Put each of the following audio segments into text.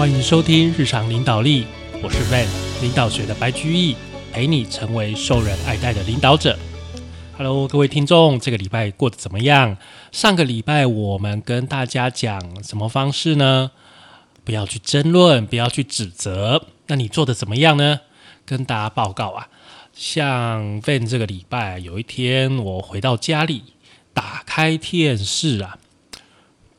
欢迎收听日常领导力，我是 Van 领导学的白居易，陪你成为受人爱戴的领导者。Hello，各位听众，这个礼拜过得怎么样？上个礼拜我们跟大家讲什么方式呢？不要去争论，不要去指责。那你做的怎么样呢？跟大家报告啊，像 Van 这个礼拜有一天我回到家里，打开电视啊。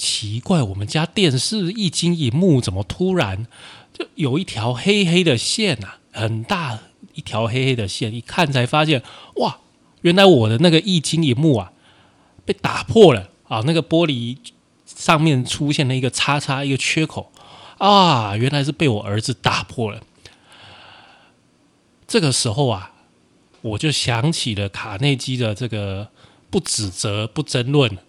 奇怪，我们家电视一晶一幕怎么突然就有一条黑黑的线啊？很大一条黑黑的线，一看才发现，哇，原来我的那个一晶一幕啊被打破了啊！那个玻璃上面出现了一个叉叉，一个缺口啊，原来是被我儿子打破了。这个时候啊，我就想起了卡内基的这个“不指责，不争论”，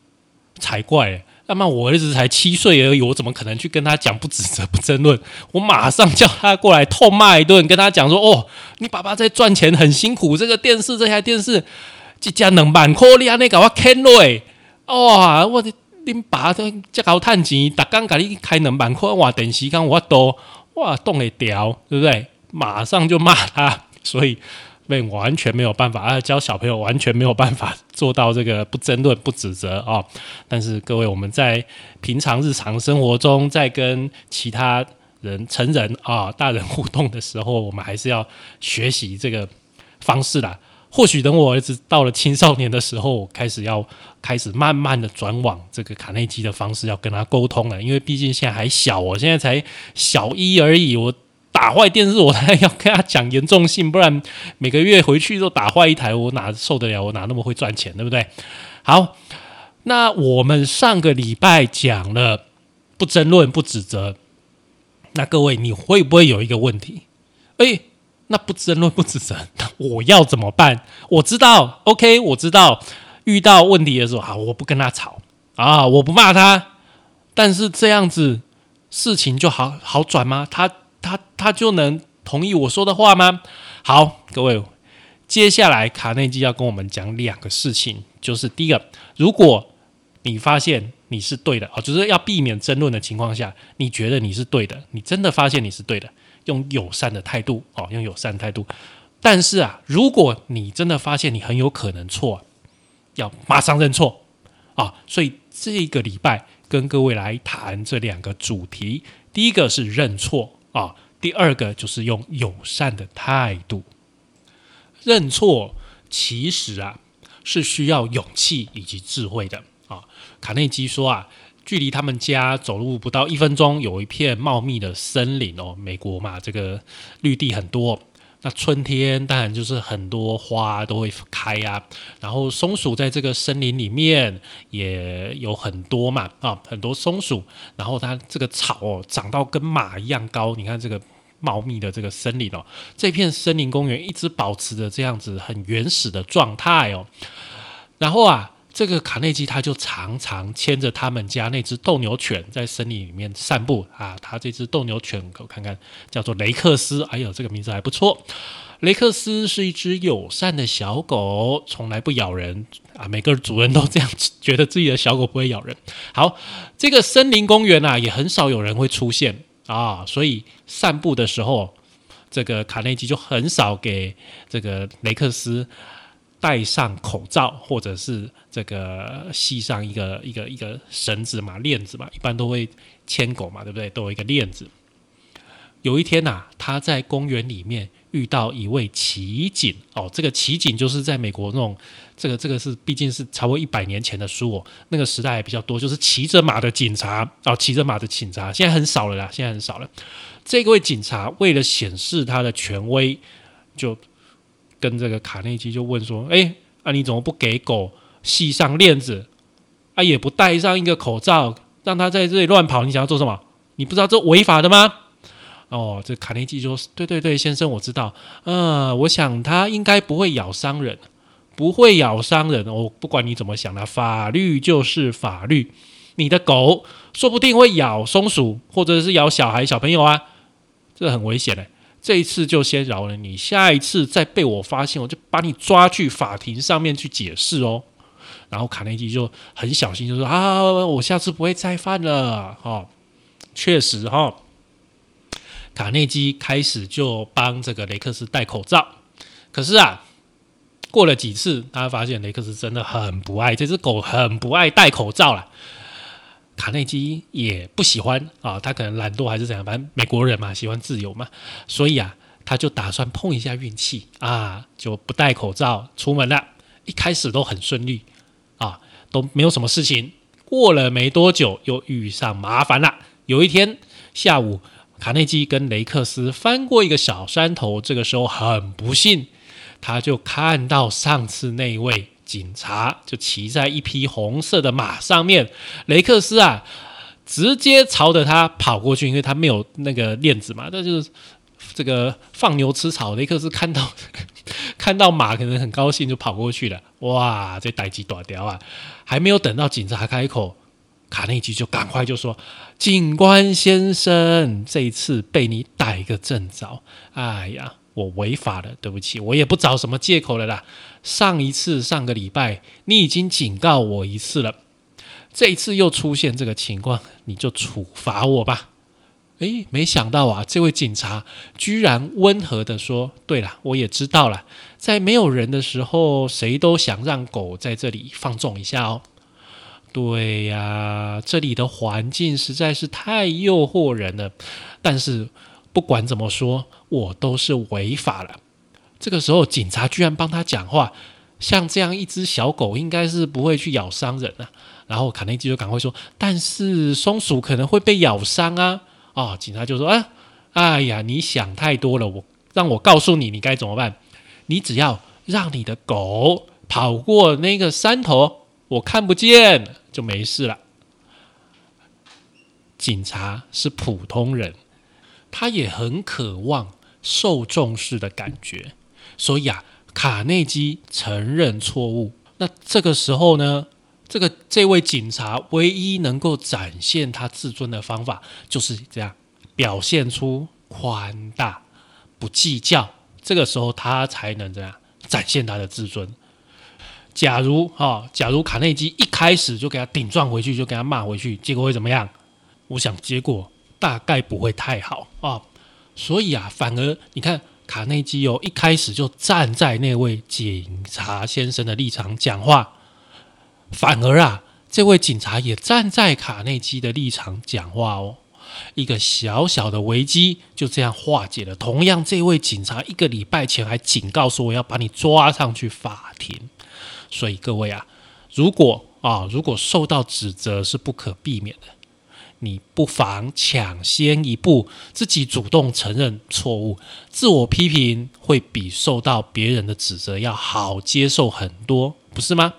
才怪。那么我儿子才七岁而已，我怎么可能去跟他讲不指责不争论？我马上叫他过来痛骂一顿，跟他讲说：“哦，你爸爸在赚钱很辛苦，这个电视这台电视即将两万块，你安尼搞我坑落诶！哇，我的恁爸都这高趁钱，逐工给你开两万块哇，电视讲我多哇动会掉，对不对？马上就骂他，所以。”被完全没有办法啊，教小朋友完全没有办法 做到这个不争论、不指责啊。但是各位，我们在平常日常生活中，在跟其他人、成人啊、大人互动的时候，我们还是要学习这个方式啦。或许等我儿子到了青少年的时候，开始要开始慢慢的转往这个卡内基的方式，要跟他沟通了。因为毕竟现在还小，我现在才小一而已，我。打坏电视，我还要跟他讲严重性，不然每个月回去都打坏一台，我哪受得了？我哪那么会赚钱，对不对？好，那我们上个礼拜讲了不争论、不指责，那各位你会不会有一个问题？哎，那不争论、不指责，我要怎么办？我知道，OK，我知道，遇到问题的时候，好，我不跟他吵啊，我不骂他，但是这样子事情就好好转吗？他？他就能同意我说的话吗？好，各位，接下来卡内基要跟我们讲两个事情，就是第一个，如果你发现你是对的啊，就是要避免争论的情况下，你觉得你是对的，你真的发现你是对的，用友善的态度哦，用友善态度。但是啊，如果你真的发现你很有可能错，要马上认错啊。所以这个礼拜跟各位来谈这两个主题，第一个是认错。啊，第二个就是用友善的态度认错，其实啊是需要勇气以及智慧的啊。卡内基说啊，距离他们家走路不到一分钟，有一片茂密的森林哦。美国嘛，这个绿地很多。那春天当然就是很多花都会开呀，然后松鼠在这个森林里面也有很多嘛啊，很多松鼠，然后它这个草哦长到跟马一样高，你看这个茂密的这个森林哦，这片森林公园一直保持着这样子很原始的状态哦，然后啊。这个卡内基他就常常牵着他们家那只斗牛犬在森林里面散步啊。他这只斗牛犬，我看看，叫做雷克斯。哎呦，这个名字还不错。雷克斯是一只友善的小狗，从来不咬人啊。每个主人都这样觉得自己的小狗不会咬人。好，这个森林公园啊，也很少有人会出现啊，所以散步的时候，这个卡内基就很少给这个雷克斯。戴上口罩，或者是这个系上一个一个一个绳子嘛，链子嘛，一般都会牵狗嘛，对不对？都有一个链子。有一天呐，他在公园里面遇到一位骑警哦，这个骑警就是在美国那种，这个这个是毕竟是超过一百年前的书哦，那个时代还比较多，就是骑着马的警察哦，骑着马的警察，现在很少了啦，现在很少了。这位警察为了显示他的权威，就。跟这个卡内基就问说：“哎，啊，你怎么不给狗系上链子？啊，也不戴上一个口罩，让它在这里乱跑？你想要做什么？你不知道这违法的吗？”哦，这卡内基说：“对对对，先生，我知道。呃，我想它应该不会咬伤人，不会咬伤人。我不管你怎么想的，法律就是法律。你的狗说不定会咬松鼠，或者是咬小孩、小朋友啊，这很危险的。”这一次就先饶了你，下一次再被我发现，我就把你抓去法庭上面去解释哦。然后卡内基就很小心，就说：“啊，我下次不会再犯了。”哈，确实哈。卡内基开始就帮这个雷克斯戴口罩。可是啊，过了几次，他发现雷克斯真的很不爱这只狗，很不爱戴口罩了。卡内基也不喜欢啊，他可能懒惰还是怎样，反正美国人嘛，喜欢自由嘛，所以啊，他就打算碰一下运气啊，就不戴口罩出门了。一开始都很顺利，都没有什么事情。过了没多久，又遇上麻烦了。有一天下午，卡内基跟雷克斯翻过一个小山头，这个时候很不幸，他就看到上次那位。警察就骑在一匹红色的马上面，雷克斯啊，直接朝着他跑过去，因为他没有那个链子嘛，那就是这个放牛吃草。雷克斯看到 看到马，可能很高兴，就跑过去了。哇，这逮鸡短条啊！还没有等到警察开口，卡内基就赶快就说：“警官先生，这一次被你逮个正着。哎呀，我违法了，对不起，我也不找什么借口了啦。”上一次上个礼拜你已经警告我一次了，这一次又出现这个情况，你就处罚我吧。诶，没想到啊，这位警察居然温和的说：“对了，我也知道了，在没有人的时候，谁都想让狗在这里放纵一下哦。”对呀，这里的环境实在是太诱惑人了。但是不管怎么说，我都是违法了。这个时候，警察居然帮他讲话。像这样一只小狗，应该是不会去咬伤人啊。然后卡内基就赶快说：“但是松鼠可能会被咬伤啊！”啊，警察就说：“啊，哎呀，你想太多了。我让我告诉你，你该怎么办？你只要让你的狗跑过那个山头，我看不见，就没事了。”警察是普通人，他也很渴望受重视的感觉。所以啊，卡内基承认错误。那这个时候呢，这个这位警察唯一能够展现他自尊的方法，就是这样表现出宽大、不计较。这个时候他才能这样展现他的自尊。假如哈，假如卡内基一开始就给他顶撞回去，就给他骂回去，结果会怎么样？我想结果大概不会太好啊。所以啊，反而你看。卡内基哦，一开始就站在那位警察先生的立场讲话，反而啊，这位警察也站在卡内基的立场讲话哦。一个小小的危机就这样化解了。同样，这位警察一个礼拜前还警告说我要把你抓上去法庭。所以各位啊，如果啊，如果受到指责是不可避免的。你不妨抢先一步，自己主动承认错误，自我批评会比受到别人的指责要好接受很多，不是吗？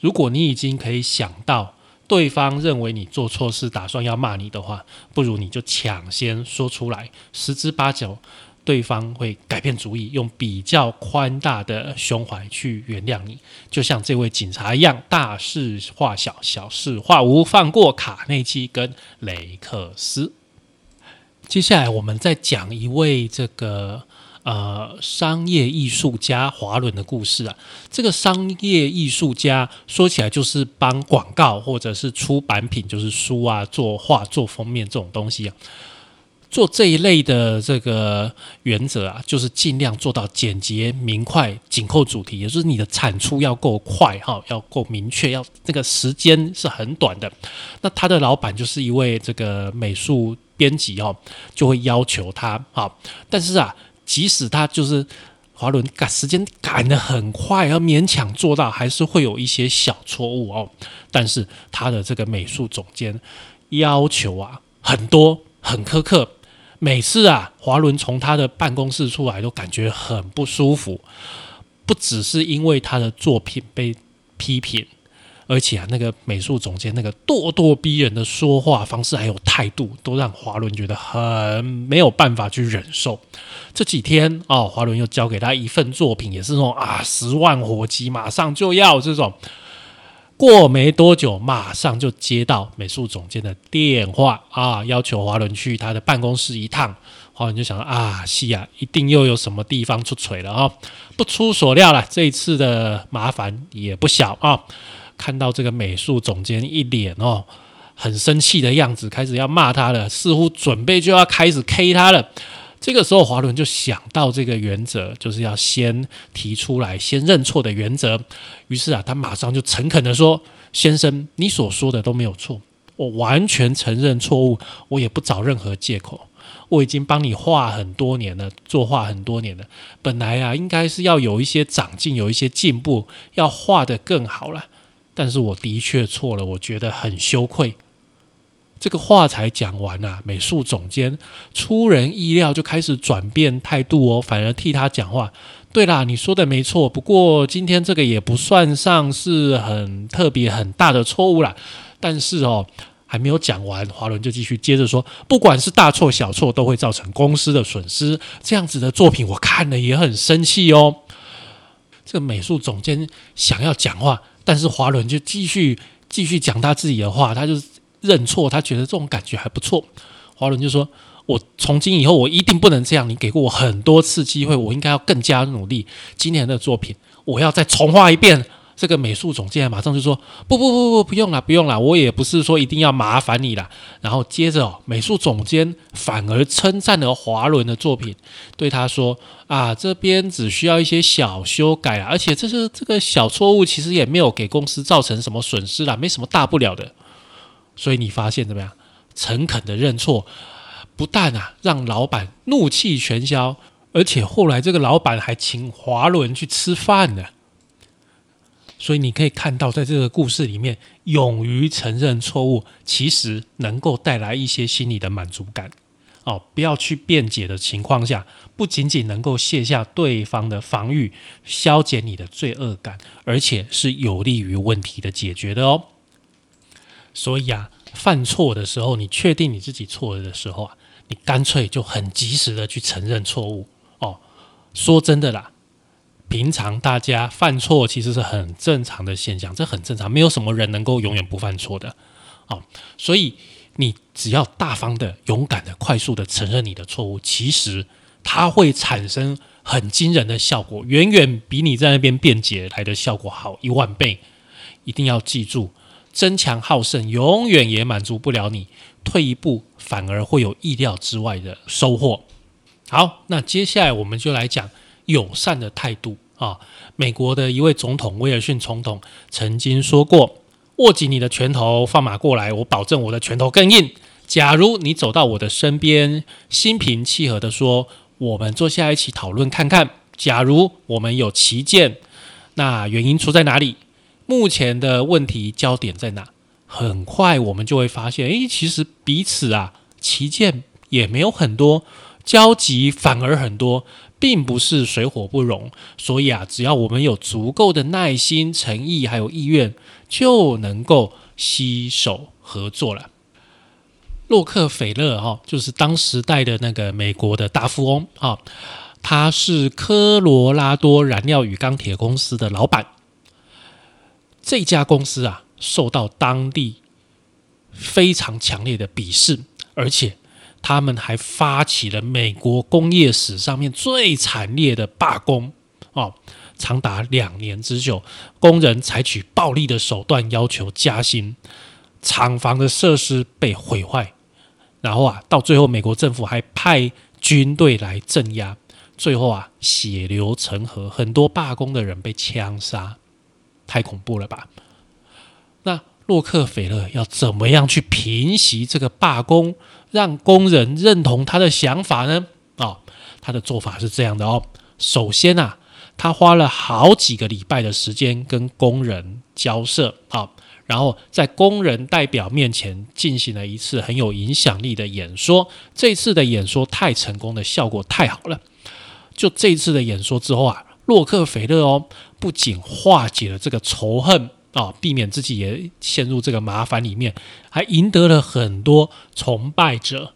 如果你已经可以想到对方认为你做错事，打算要骂你的话，不如你就抢先说出来，十之八九。对方会改变主意，用比较宽大的胸怀去原谅你，就像这位警察一样，大事化小，小事化无，放过卡内基跟雷克斯。接下来，我们再讲一位这个呃商业艺术家华伦的故事啊。这个商业艺术家说起来就是帮广告或者是出版品，就是书啊、作画、做封面这种东西啊。做这一类的这个原则啊，就是尽量做到简洁明快、紧扣主题，也就是你的产出要够快哈，要够明确，要这个时间是很短的。那他的老板就是一位这个美术编辑哦，就会要求他哈。但是啊，即使他就是华伦赶时间赶得很快，要勉强做到，还是会有一些小错误哦。但是他的这个美术总监要求啊很多，很苛刻。每次啊，华伦从他的办公室出来都感觉很不舒服，不只是因为他的作品被批评，而且啊，那个美术总监那个咄咄逼人的说话方式还有态度，都让华伦觉得很没有办法去忍受。这几天啊，华伦又交给他一份作品，也是那种啊十万火急，马上就要这种。过没多久，马上就接到美术总监的电话啊，要求华伦去他的办公室一趟。华伦就想啊，西亚一定又有什么地方出锤了啊！不出所料了，这一次的麻烦也不小啊。看到这个美术总监一脸哦很生气的样子，开始要骂他了，似乎准备就要开始 K 他了。这个时候，华伦就想到这个原则，就是要先提出来，先认错的原则。于是啊，他马上就诚恳的说：“先生，你所说的都没有错，我完全承认错误，我也不找任何借口。我已经帮你画很多年了，作画很多年了。本来啊，应该是要有一些长进，有一些进步，要画得更好了。但是我的确错了，我觉得很羞愧。”这个话才讲完啊，美术总监出人意料就开始转变态度哦，反而替他讲话。对啦，你说的没错，不过今天这个也不算上是很特别很大的错误啦。但是哦，还没有讲完，华伦就继续接着说，不管是大错小错，都会造成公司的损失。这样子的作品，我看了也很生气哦。这个美术总监想要讲话，但是华伦就继续继续讲他自己的话，他就。认错，他觉得这种感觉还不错。华伦就说：“我从今以后，我一定不能这样。你给过我很多次机会，我应该要更加努力。今年的作品，我要再重画一遍。”这个美术总监马上就说：“不不不不，不用了，不用了。我也不是说一定要麻烦你了。”然后接着，美术总监反而称赞了华伦的作品，对他说：“啊，这边只需要一些小修改啊，而且这是这个小错误，其实也没有给公司造成什么损失啦，没什么大不了的。”所以你发现怎么样？诚恳的认错，不但啊让老板怒气全消，而且后来这个老板还请华伦去吃饭呢。所以你可以看到，在这个故事里面，勇于承认错误，其实能够带来一些心理的满足感。哦，不要去辩解的情况下，不仅仅能够卸下对方的防御，消减你的罪恶感，而且是有利于问题的解决的哦。所以啊，犯错的时候，你确定你自己错了的时候啊，你干脆就很及时的去承认错误哦。说真的啦，平常大家犯错其实是很正常的现象，这很正常，没有什么人能够永远不犯错的哦。所以你只要大方的、勇敢的、快速的承认你的错误，其实它会产生很惊人的效果，远远比你在那边辩解来的效果好一万倍。一定要记住。争强好胜永远也满足不了你，退一步反而会有意料之外的收获。好，那接下来我们就来讲友善的态度啊。美国的一位总统威尔逊总统曾经说过：“握紧你的拳头，放马过来，我保证我的拳头更硬。”假如你走到我的身边，心平气和的说：“我们坐下一起讨论看看。”假如我们有旗舰，那原因出在哪里？目前的问题焦点在哪？很快我们就会发现，诶，其实彼此啊，旗舰也没有很多交集，反而很多，并不是水火不容。所以啊，只要我们有足够的耐心、诚意还有意愿，就能够携手合作了。洛克菲勒哈，就是当时代的那个美国的大富翁啊，他是科罗拉多燃料与钢铁公司的老板。这家公司啊，受到当地非常强烈的鄙视，而且他们还发起了美国工业史上面最惨烈的罢工哦，长达两年之久，工人采取暴力的手段要求加薪，厂房的设施被毁坏，然后啊，到最后美国政府还派军队来镇压，最后啊，血流成河，很多罢工的人被枪杀。太恐怖了吧？那洛克菲勒要怎么样去平息这个罢工，让工人认同他的想法呢？啊，他的做法是这样的哦。首先啊，他花了好几个礼拜的时间跟工人交涉啊，然后在工人代表面前进行了一次很有影响力的演说。这次的演说太成功的效果太好了。就这次的演说之后啊。洛克菲勒哦，不仅化解了这个仇恨啊，避免自己也陷入这个麻烦里面，还赢得了很多崇拜者。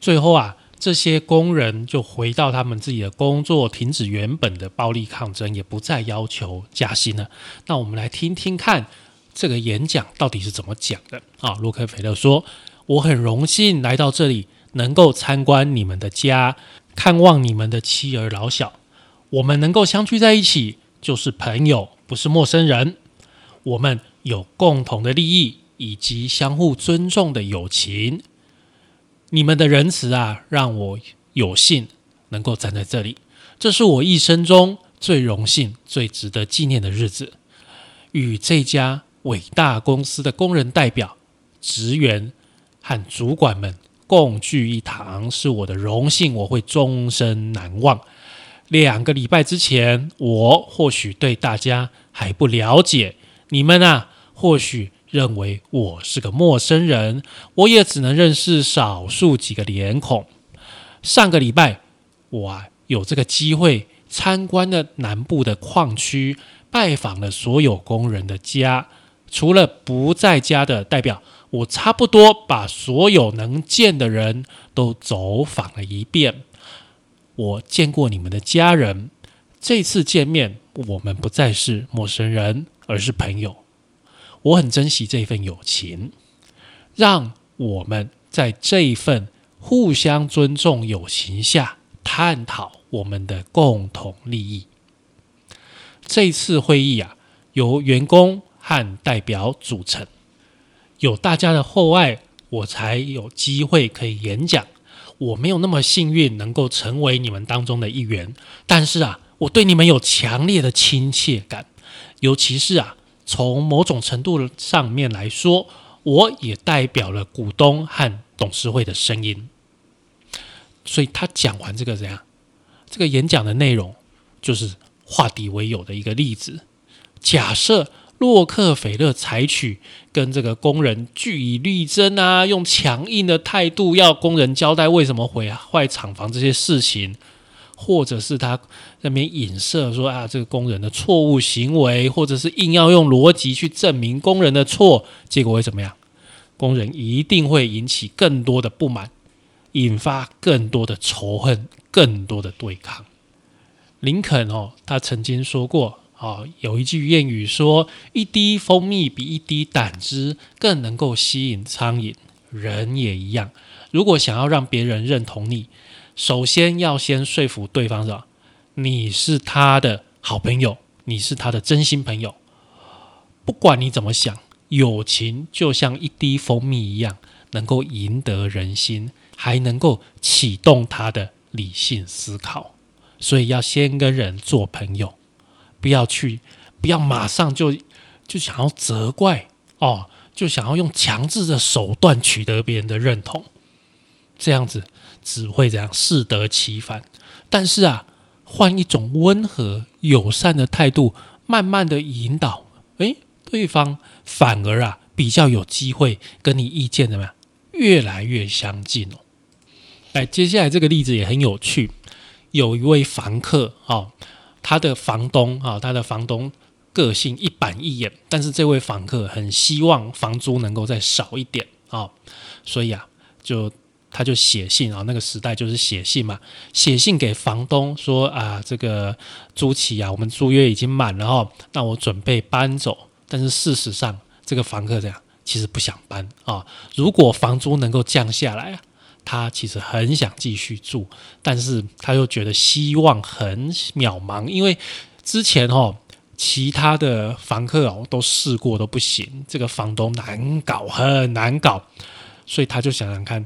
最后啊，这些工人就回到他们自己的工作，停止原本的暴力抗争，也不再要求加薪了。那我们来听听看这个演讲到底是怎么讲的啊？洛克菲勒说：“我很荣幸来到这里，能够参观你们的家，看望你们的妻儿老小。”我们能够相聚在一起，就是朋友，不是陌生人。我们有共同的利益，以及相互尊重的友情。你们的仁慈啊，让我有幸能够站在这里。这是我一生中最荣幸、最值得纪念的日子。与这家伟大公司的工人代表、职员和主管们共聚一堂，是我的荣幸，我会终身难忘。两个礼拜之前，我或许对大家还不了解，你们啊，或许。认为我是个陌生人，我也只能认识少数几个脸孔。上个礼拜，我啊有这个机会参观了南部的矿区，拜访了所有工人的家。除了不在家的代表，我差不多把所有能见的人都走访了一遍。我见过你们的家人，这次见面，我们不再是陌生人，而是朋友。我很珍惜这份友情，让我们在这一份互相尊重友情下探讨我们的共同利益。这次会议啊，由员工和代表组成，有大家的厚爱，我才有机会可以演讲。我没有那么幸运能够成为你们当中的一员，但是啊，我对你们有强烈的亲切感，尤其是啊。从某种程度上面来说，我也代表了股东和董事会的声音。所以他讲完这个怎样？这个演讲的内容就是化敌为友的一个例子。假设洛克菲勒采取跟这个工人据以力争啊，用强硬的态度要工人交代为什么毁坏厂房这些事情。或者是他那边影射说啊，这个工人的错误行为，或者是硬要用逻辑去证明工人的错，结果会怎么样？工人一定会引起更多的不满，引发更多的仇恨，更多的对抗。林肯哦，他曾经说过啊，有一句谚语说：“一滴蜂蜜比一滴胆汁更能够吸引苍蝇。”人也一样，如果想要让别人认同你。首先要先说服对方，是吧？你是他的好朋友，你是他的真心朋友。不管你怎么想，友情就像一滴蜂蜜一样，能够赢得人心，还能够启动他的理性思考。所以要先跟人做朋友，不要去，不要马上就就想要责怪哦，就想要用强制的手段取得别人的认同，这样子。只会这样适得其反，但是啊，换一种温和友善的态度，慢慢的引导，诶，对方反而啊比较有机会跟你意见怎么样越来越相近哦。来，接下来这个例子也很有趣，有一位房客啊，他的房东啊，他的房东个性一板一眼，但是这位房客很希望房租能够再少一点啊，所以啊就。他就写信啊，那个时代就是写信嘛，写信给房东说啊，这个租期啊，我们租约已经满了哈，那我准备搬走。但是事实上，这个房客这样其实不想搬啊。如果房租能够降下来啊，他其实很想继续住，但是他又觉得希望很渺茫，因为之前哈其他的房客哦都试过都不行，这个房东难搞，很难搞，所以他就想想看。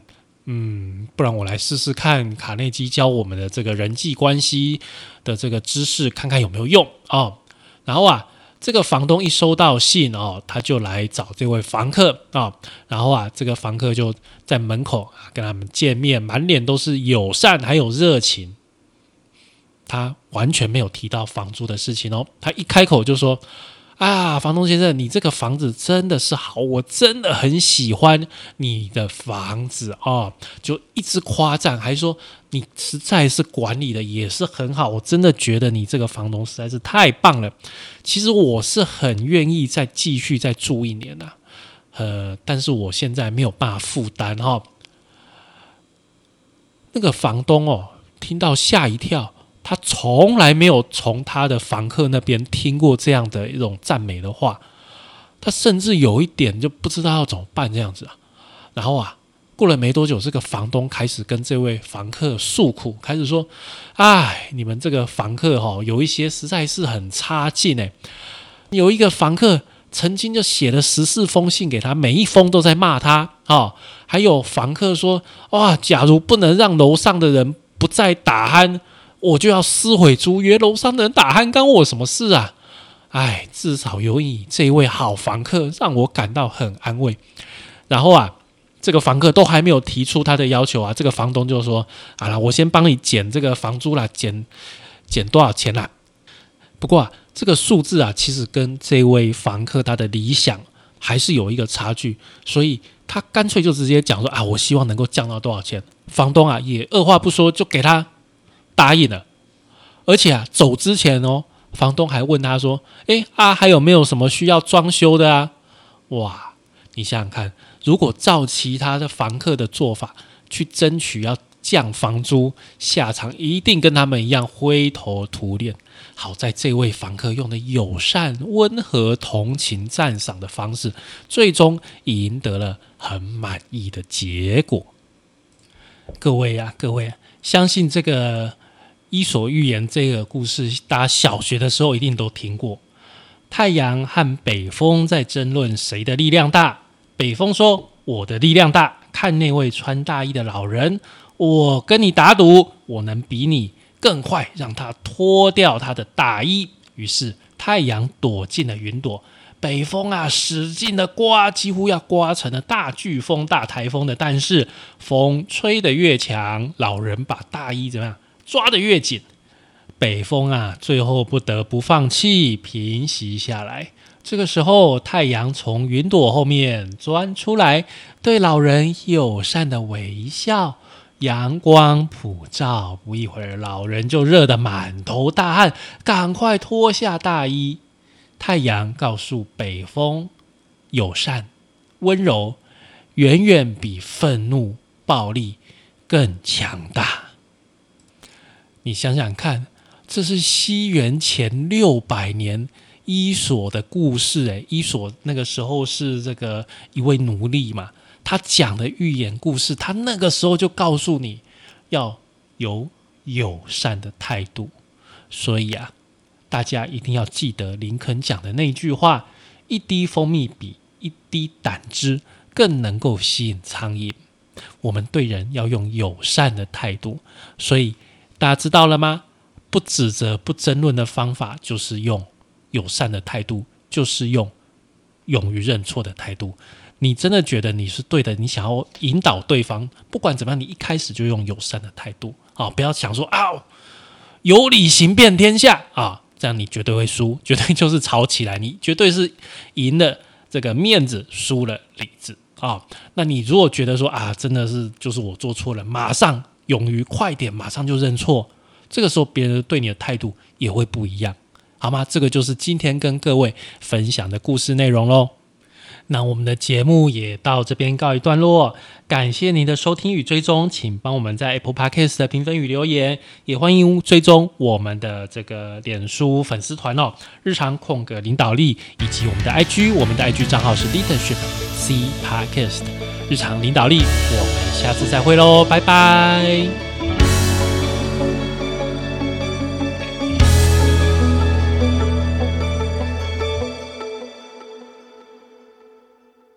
嗯，不然我来试试看卡内基教我们的这个人际关系的这个知识，看看有没有用哦。然后啊，这个房东一收到信哦，他就来找这位房客啊。然后啊，这个房客就在门口啊跟他们见面，满脸都是友善还有热情。他完全没有提到房租的事情哦，他一开口就说。啊，房东先生，你这个房子真的是好，我真的很喜欢你的房子啊，就一直夸赞，还说你实在是管理的也是很好，我真的觉得你这个房东实在是太棒了。其实我是很愿意再继续再住一年的，呃，但是我现在没有办法负担哈。那个房东哦，听到吓一跳。他从来没有从他的房客那边听过这样的一种赞美的话，他甚至有一点就不知道要怎么办这样子啊。然后啊，过了没多久，这个房东开始跟这位房客诉苦，开始说：“哎，你们这个房客哈，有一些实在是很差劲哎。有一个房客曾经就写了十四封信给他，每一封都在骂他啊。还有房客说：“哇，假如不能让楼上的人不再打鼾，我就要撕毁租约。楼上的人打鼾，干我什么事啊？”哎，至少有你这位好房客，让我感到很安慰。然后啊，这个房客都还没有提出他的要求啊，这个房东就说：“好了，我先帮你减这个房租啦，减减多少钱啦？”不过啊，这个数字啊，其实跟这位房客他的理想还是有一个差距，所以他干脆就直接讲说：“啊，我希望能够降到多少钱？”房东啊，也二话不说就给他答应了，而且啊，走之前哦。房东还问他说：“哎啊，还有没有什么需要装修的啊？”哇，你想想看，如果照其他的房客的做法去争取要降房租，下场一定跟他们一样灰头土脸。好在这位房客用的友善、温和、同情、赞赏的方式，最终赢得了很满意的结果。各位啊，各位，相信这个。《伊索寓言》这个故事，大家小学的时候一定都听过。太阳和北风在争论谁的力量大。北风说：“我的力量大。”看那位穿大衣的老人，我跟你打赌，我能比你更快让他脱掉他的大衣。于是太阳躲进了云朵，北风啊使劲的刮，几乎要刮成了大飓风、大台风的。但是风吹得越强，老人把大衣怎么样？抓得越紧，北风啊，最后不得不放弃，平息下来。这个时候，太阳从云朵后面钻出来，对老人友善的微笑。阳光普照，不一会儿，老人就热得满头大汗，赶快脱下大衣。太阳告诉北风，友善、温柔，远远比愤怒、暴力更强大。你想想看，这是西元前六百年伊索的故事。诶，伊索那个时候是这个一位奴隶嘛，他讲的寓言故事，他那个时候就告诉你要有友善的态度。所以啊，大家一定要记得林肯讲的那句话：一滴蜂蜜比一滴胆汁更能够吸引苍蝇。我们对人要用友善的态度，所以。大家知道了吗？不指责、不争论的方法，就是用友善的态度，就是用勇于认错的态度。你真的觉得你是对的，你想要引导对方，不管怎么样，你一开始就用友善的态度啊！不要想说啊，有理行遍天下啊，这样你绝对会输，绝对就是吵起来，你绝对是赢了这个面子，输了理智啊。那你如果觉得说啊，真的是就是我做错了，马上。勇于快点，马上就认错，这个时候别人对你的态度也会不一样，好吗？这个就是今天跟各位分享的故事内容喽。那我们的节目也到这边告一段落，感谢您的收听与追踪，请帮我们在 Apple Podcast 的评分与留言，也欢迎追踪我们的这个脸书粉丝团哦，日常空格领导力，以及我们的 IG，我们的 IG 账号是 Leadership C Podcast。日常领导力，我们下次再会喽，拜拜。